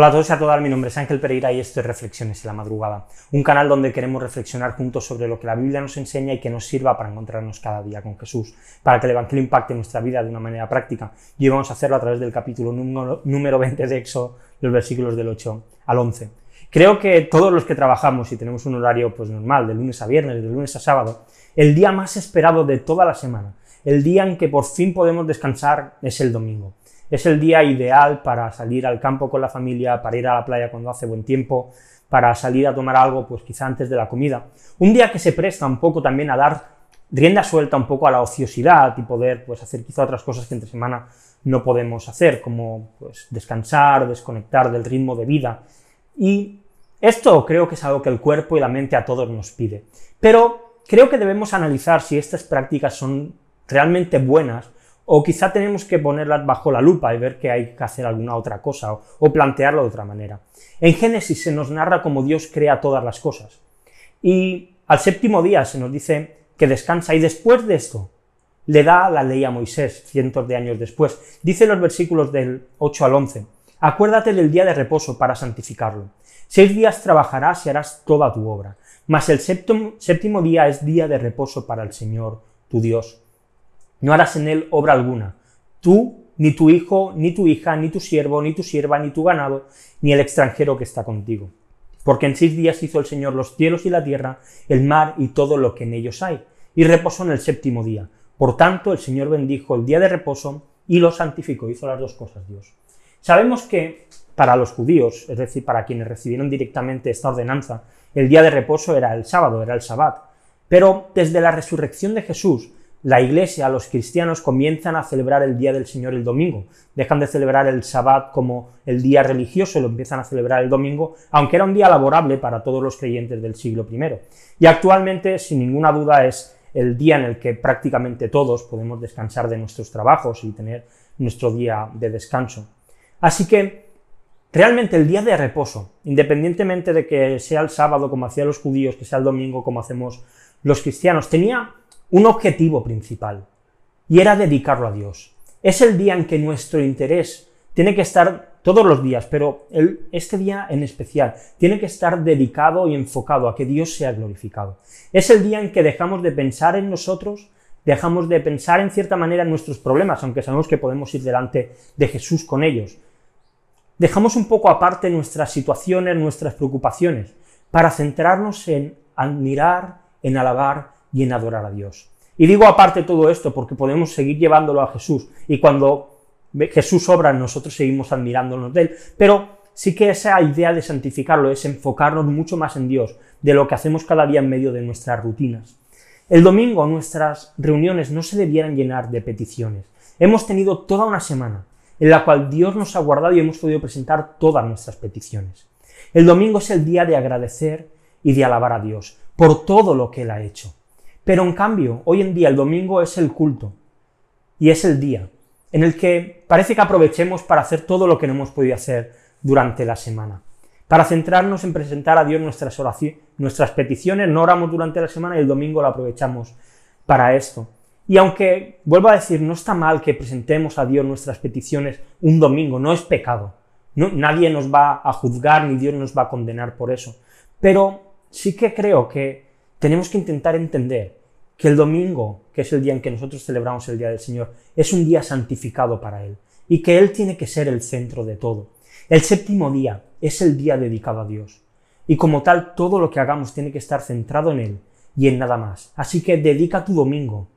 Hola a todos y a todas, mi nombre es Ángel Pereira y esto es Reflexiones en la Madrugada, un canal donde queremos reflexionar juntos sobre lo que la Biblia nos enseña y que nos sirva para encontrarnos cada día con Jesús, para que el Evangelio impacte nuestra vida de una manera práctica. Y hoy vamos a hacerlo a través del capítulo número 20 de Éxodo, los versículos del 8 al 11. Creo que todos los que trabajamos y tenemos un horario pues normal, de lunes a viernes, de lunes a sábado, el día más esperado de toda la semana, el día en que por fin podemos descansar es el domingo. Es el día ideal para salir al campo con la familia, para ir a la playa cuando hace buen tiempo, para salir a tomar algo, pues quizá antes de la comida. Un día que se presta un poco también a dar rienda suelta un poco a la ociosidad y poder pues hacer quizá otras cosas que entre semana no podemos hacer, como pues descansar, desconectar del ritmo de vida. Y esto creo que es algo que el cuerpo y la mente a todos nos pide. Pero creo que debemos analizar si estas prácticas son realmente buenas o quizá tenemos que ponerlas bajo la lupa y ver que hay que hacer alguna otra cosa o, plantearlo de otra manera. En Génesis se nos narra cómo Dios crea todas las cosas. Y al séptimo día se nos dice que descansa y después de esto le da la ley a Moisés, cientos de años después. Dice los versículos del 8 al 11, acuérdate del día de reposo para santificarlo. Seis días trabajarás y harás toda tu obra, mas el séptimo, séptimo día es día de reposo para el Señor, tu Dios no harás en él obra alguna. Tú, ni tu hijo, ni tu hija, ni tu siervo, ni tu sierva, ni tu ganado, ni el extranjero que está contigo. Porque en seis días hizo el Señor los cielos y la tierra, el mar y todo lo que en ellos hay, y reposó en el séptimo día. Por tanto, el Señor bendijo el día de reposo y lo santificó. Hizo las dos cosas Dios. Sabemos que para los judíos, es decir, para quienes recibieron directamente esta ordenanza, el día de reposo era el sábado, era el sabbat. Pero desde la resurrección de Jesús, la iglesia, los cristianos comienzan a celebrar el Día del Señor el domingo. Dejan de celebrar el Sabbat como el día religioso lo empiezan a celebrar el domingo, aunque era un día laborable para todos los creyentes del siglo I. Y actualmente, sin ninguna duda, es el día en el que prácticamente todos podemos descansar de nuestros trabajos y tener nuestro día de descanso. Así que, realmente el día de reposo, independientemente de que sea el sábado como hacían los judíos, que sea el domingo como hacemos los cristianos, tenía un objetivo principal, y era dedicarlo a Dios. Es el día en que nuestro interés tiene que estar todos los días, pero este día en especial tiene que estar dedicado y enfocado a que Dios sea glorificado. Es el día en que dejamos de pensar en nosotros, dejamos de pensar en cierta manera en nuestros problemas, aunque sabemos que podemos ir delante de Jesús con ellos. Dejamos un poco aparte nuestras situaciones, nuestras preocupaciones, para centrarnos en admirar, en alabar y en adorar a Dios. Y digo aparte todo esto porque podemos seguir llevándolo a Jesús y cuando Jesús obra nosotros seguimos admirándonos de Él, pero sí que esa idea de santificarlo es enfocarnos mucho más en Dios de lo que hacemos cada día en medio de nuestras rutinas. El domingo nuestras reuniones no se debieran llenar de peticiones. Hemos tenido toda una semana en la cual Dios nos ha guardado y hemos podido presentar todas nuestras peticiones. El domingo es el día de agradecer y de alabar a Dios por todo lo que Él ha hecho. Pero en cambio, hoy en día el domingo es el culto y es el día en el que parece que aprovechemos para hacer todo lo que no hemos podido hacer durante la semana. Para centrarnos en presentar a Dios nuestras nuestras peticiones, no oramos durante la semana y el domingo lo aprovechamos para esto. Y aunque, vuelvo a decir, no está mal que presentemos a Dios nuestras peticiones un domingo, no es pecado. nadie nos va a juzgar ni Dios nos va a condenar por eso. Pero sí que creo que tenemos que intentar entender que el domingo, que es el día en que nosotros celebramos el Día del Señor, es un día santificado para Él y que Él tiene que ser el centro de todo. El séptimo día es el día dedicado a Dios y como tal todo lo que hagamos tiene que estar centrado en Él y en nada más. Así que dedica tu domingo.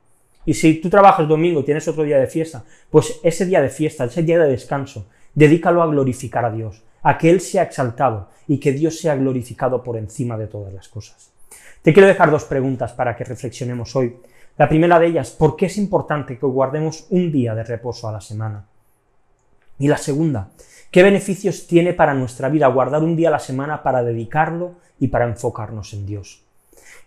Y si tú trabajas domingo y tienes otro día de fiesta, pues ese día de fiesta, ese día de descanso, dedícalo a glorificar a Dios, a que Él sea exaltado y que Dios sea glorificado por encima de todas las cosas. Te quiero dejar dos preguntas para que reflexionemos hoy. La primera de ellas, ¿por qué es importante que guardemos un día de reposo a la semana? Y la segunda, ¿qué beneficios tiene para nuestra vida guardar un día a la semana para dedicarlo y para enfocarnos en Dios?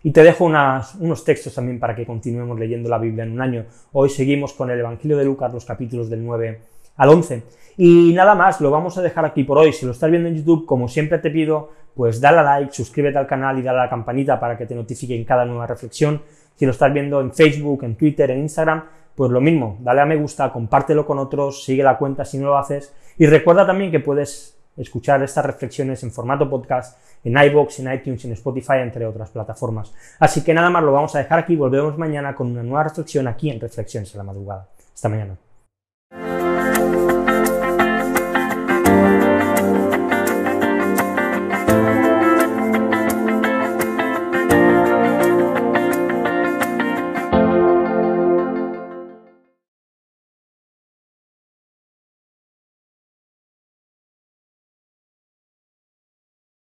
Y te dejo unos textos también para que continuemos leyendo la Biblia en un año. Hoy seguimos con el Evangelio de Lucas, los capítulos del 9 al 11. Y nada más, lo vamos a dejar aquí por hoy. Si lo estás viendo en YouTube, como siempre te pido, pues dale a like, suscríbete al canal y dale a la campanita para que te notifiquen cada nueva reflexión. Si lo estás viendo en Facebook, en Twitter, en Instagram, pues lo mismo, dale a me gusta, compártelo con otros, sigue la cuenta si no lo haces. Y recuerda también que puedes escuchar estas reflexiones en formato podcast en iBox, en iTunes, en Spotify, entre otras plataformas. Así que nada más lo vamos a dejar aquí, volvemos mañana con una nueva reflexión aquí en Reflexiones en la madrugada. Hasta mañana. Bye.